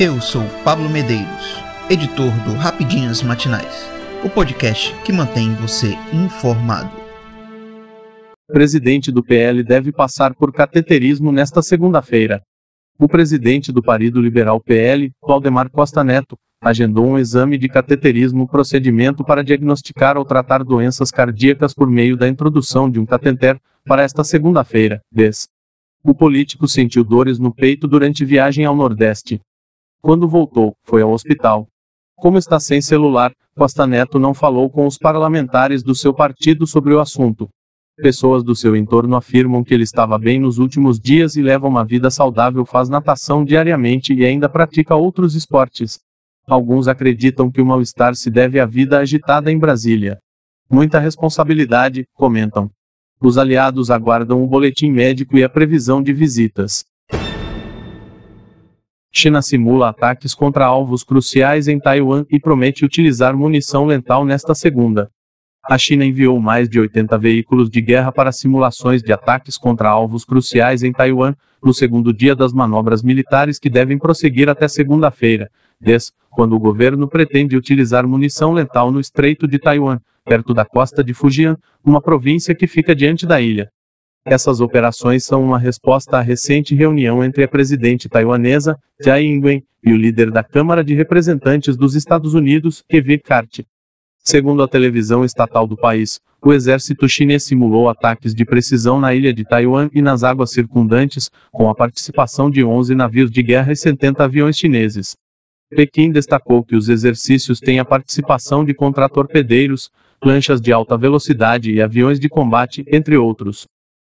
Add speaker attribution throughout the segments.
Speaker 1: Eu sou Pablo Medeiros, editor do Rapidinhas Matinais, o podcast que mantém você informado.
Speaker 2: Presidente do PL deve passar por cateterismo nesta segunda-feira. O presidente do Partido Liberal PL, Valdemar Costa Neto, agendou um exame de cateterismo procedimento para diagnosticar ou tratar doenças cardíacas por meio da introdução de um cateter para esta segunda-feira, 10. O político sentiu dores no peito durante viagem ao Nordeste. Quando voltou, foi ao hospital. Como está sem celular, Costa Neto não falou com os parlamentares do seu partido sobre o assunto. Pessoas do seu entorno afirmam que ele estava bem nos últimos dias e leva uma vida saudável, faz natação diariamente e ainda pratica outros esportes. Alguns acreditam que o mal-estar se deve à vida agitada em Brasília. Muita responsabilidade, comentam. Os aliados aguardam o boletim médico e a previsão de visitas. China simula ataques contra alvos cruciais em Taiwan e promete utilizar munição lental nesta segunda. A China enviou mais de 80 veículos de guerra para simulações de ataques contra alvos cruciais em Taiwan, no segundo dia das manobras militares que devem prosseguir até segunda-feira, desde quando o governo pretende utilizar munição letal no Estreito de Taiwan, perto da costa de Fujian, uma província que fica diante da ilha. Essas operações são uma resposta à recente reunião entre a presidente taiwanesa, Tsai Ing-wen, e o líder da Câmara de Representantes dos Estados Unidos, Kevin Hart. Segundo a televisão estatal do país, o exército chinês simulou ataques de precisão na ilha de Taiwan e nas águas circundantes, com a participação de 11 navios de guerra e 70 aviões chineses. Pequim destacou que os exercícios têm a participação de contratorpedeiros, lanchas de alta velocidade e aviões de combate, entre outros.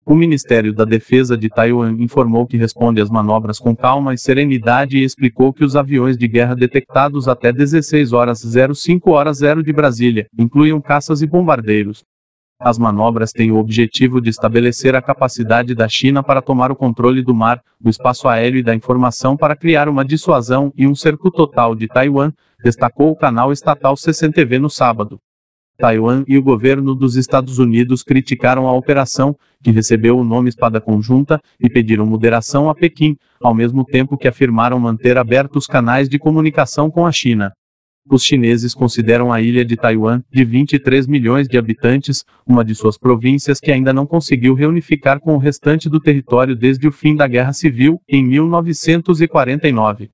Speaker 2: O Ministério da Defesa de Taiwan informou que responde às manobras com calma e serenidade e explicou que os aviões de guerra detectados até 16 horas 05 horas 0 de Brasília incluem caças e bombardeiros. As manobras têm o objetivo de estabelecer a capacidade da China para tomar o controle do mar, do espaço aéreo e da informação para criar uma dissuasão e um cerco total de Taiwan, destacou o canal estatal CCTV no sábado. Taiwan e o governo dos Estados Unidos criticaram a operação, que recebeu o nome Espada Conjunta, e pediram moderação a Pequim, ao mesmo tempo que afirmaram manter abertos canais de comunicação com a China. Os chineses consideram a ilha de Taiwan, de 23 milhões de habitantes, uma de suas províncias que ainda não conseguiu reunificar com o restante do território desde o fim da Guerra Civil, em 1949.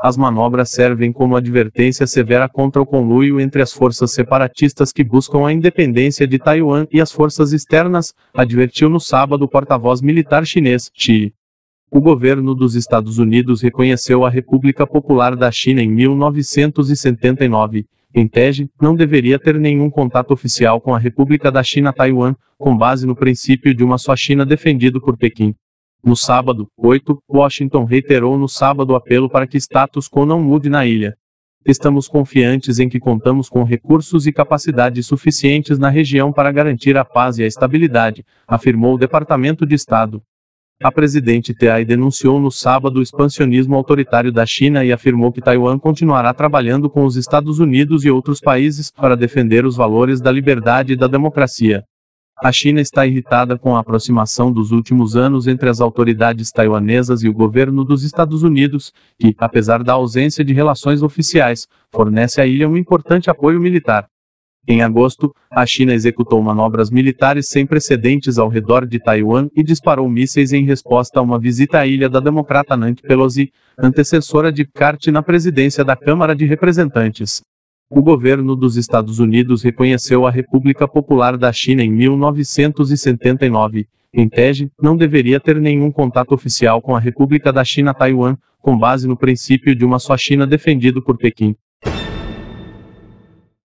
Speaker 2: As manobras servem como advertência severa contra o conluio entre as forças separatistas que buscam a independência de Taiwan e as forças externas, advertiu no sábado o porta-voz militar chinês, Xi. O governo dos Estados Unidos reconheceu a República Popular da China em 1979. Em tese, não deveria ter nenhum contato oficial com a República da China Taiwan, com base no princípio de uma só China defendido por Pequim. No sábado, 8, Washington reiterou no sábado apelo para que status quo não mude na ilha. Estamos confiantes em que contamos com recursos e capacidades suficientes na região para garantir a paz e a estabilidade, afirmou o Departamento de Estado. A presidente Tsai denunciou no sábado o expansionismo autoritário da China e afirmou que Taiwan continuará trabalhando com os Estados Unidos e outros países para defender os valores da liberdade e da democracia. A China está irritada com a aproximação dos últimos anos entre as autoridades taiwanesas e o governo dos Estados Unidos, que, apesar da ausência de relações oficiais, fornece à ilha um importante apoio militar. Em agosto, a China executou manobras militares sem precedentes ao redor de Taiwan e disparou mísseis em resposta a uma visita à ilha da democrata Nancy Pelosi, antecessora de Cart na presidência da Câmara de Representantes. O governo dos Estados Unidos reconheceu a República Popular da China em 1979. Em tese, não deveria ter nenhum contato oficial com a República da China Taiwan, com base no princípio de uma só China defendido por Pequim.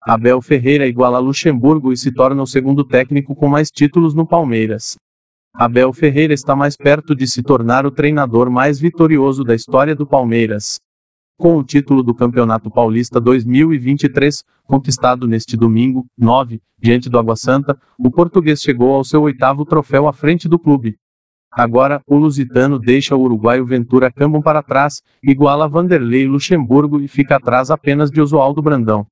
Speaker 2: Abel Ferreira iguala Luxemburgo e se torna o segundo técnico com mais títulos no Palmeiras. Abel Ferreira está mais perto de se tornar o treinador mais vitorioso da história do Palmeiras. Com o título do Campeonato Paulista 2023, conquistado neste domingo, 9, diante do Água Santa, o português chegou ao seu oitavo troféu à frente do clube. Agora, o lusitano deixa o uruguaio Ventura Cambon para trás, iguala Vanderlei Luxemburgo e fica atrás apenas de Oswaldo Brandão.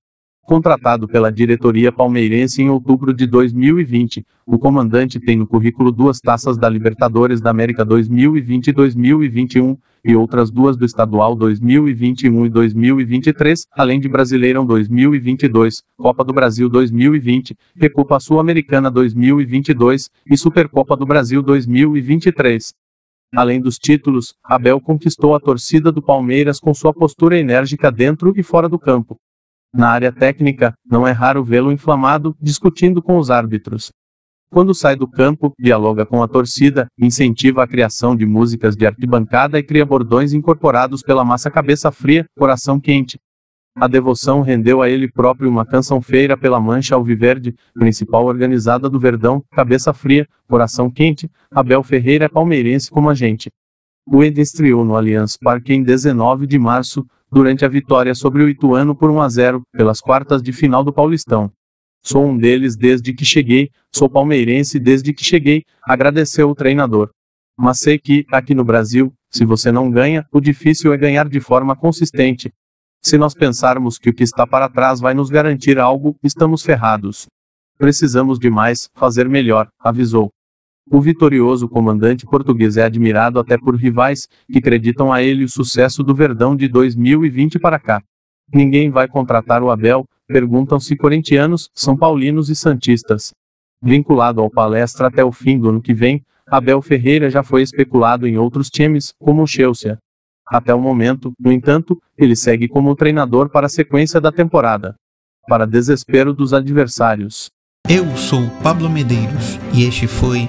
Speaker 2: Contratado pela diretoria palmeirense em outubro de 2020, o comandante tem no currículo duas taças da Libertadores da América 2020 e 2021, e outras duas do Estadual 2021 e 2023, além de Brasileirão 2022, Copa do Brasil 2020, Recopa Sul-Americana 2022 e Supercopa do Brasil 2023. Além dos títulos, Abel conquistou a torcida do Palmeiras com sua postura enérgica dentro e fora do campo. Na área técnica, não é raro vê-lo inflamado, discutindo com os árbitros. Quando sai do campo, dialoga com a torcida, incentiva a criação de músicas de arquibancada e cria bordões incorporados pela massa cabeça fria, coração quente. A devoção rendeu a ele próprio uma canção feira pela Mancha Alviverde, principal organizada do Verdão, cabeça fria, coração quente, Abel Ferreira é palmeirense como a gente. O Ed estreou no Allianz Parque em 19 de março, durante a vitória sobre o Ituano por 1 a 0, pelas quartas de final do Paulistão. Sou um deles desde que cheguei, sou palmeirense desde que cheguei, agradeceu o treinador. Mas sei que, aqui no Brasil, se você não ganha, o difícil é ganhar de forma consistente. Se nós pensarmos que o que está para trás vai nos garantir algo, estamos ferrados. Precisamos de mais, fazer melhor, avisou. O vitorioso comandante português é admirado até por rivais, que acreditam a ele o sucesso do Verdão de 2020 para cá. Ninguém vai contratar o Abel, perguntam-se corintianos, são paulinos e santistas. Vinculado ao palestra até o fim do ano que vem, Abel Ferreira já foi especulado em outros times, como o Chelsea. Até o momento, no entanto, ele segue como treinador para a sequência da temporada. Para desespero dos adversários.
Speaker 1: Eu sou Pablo Medeiros e este foi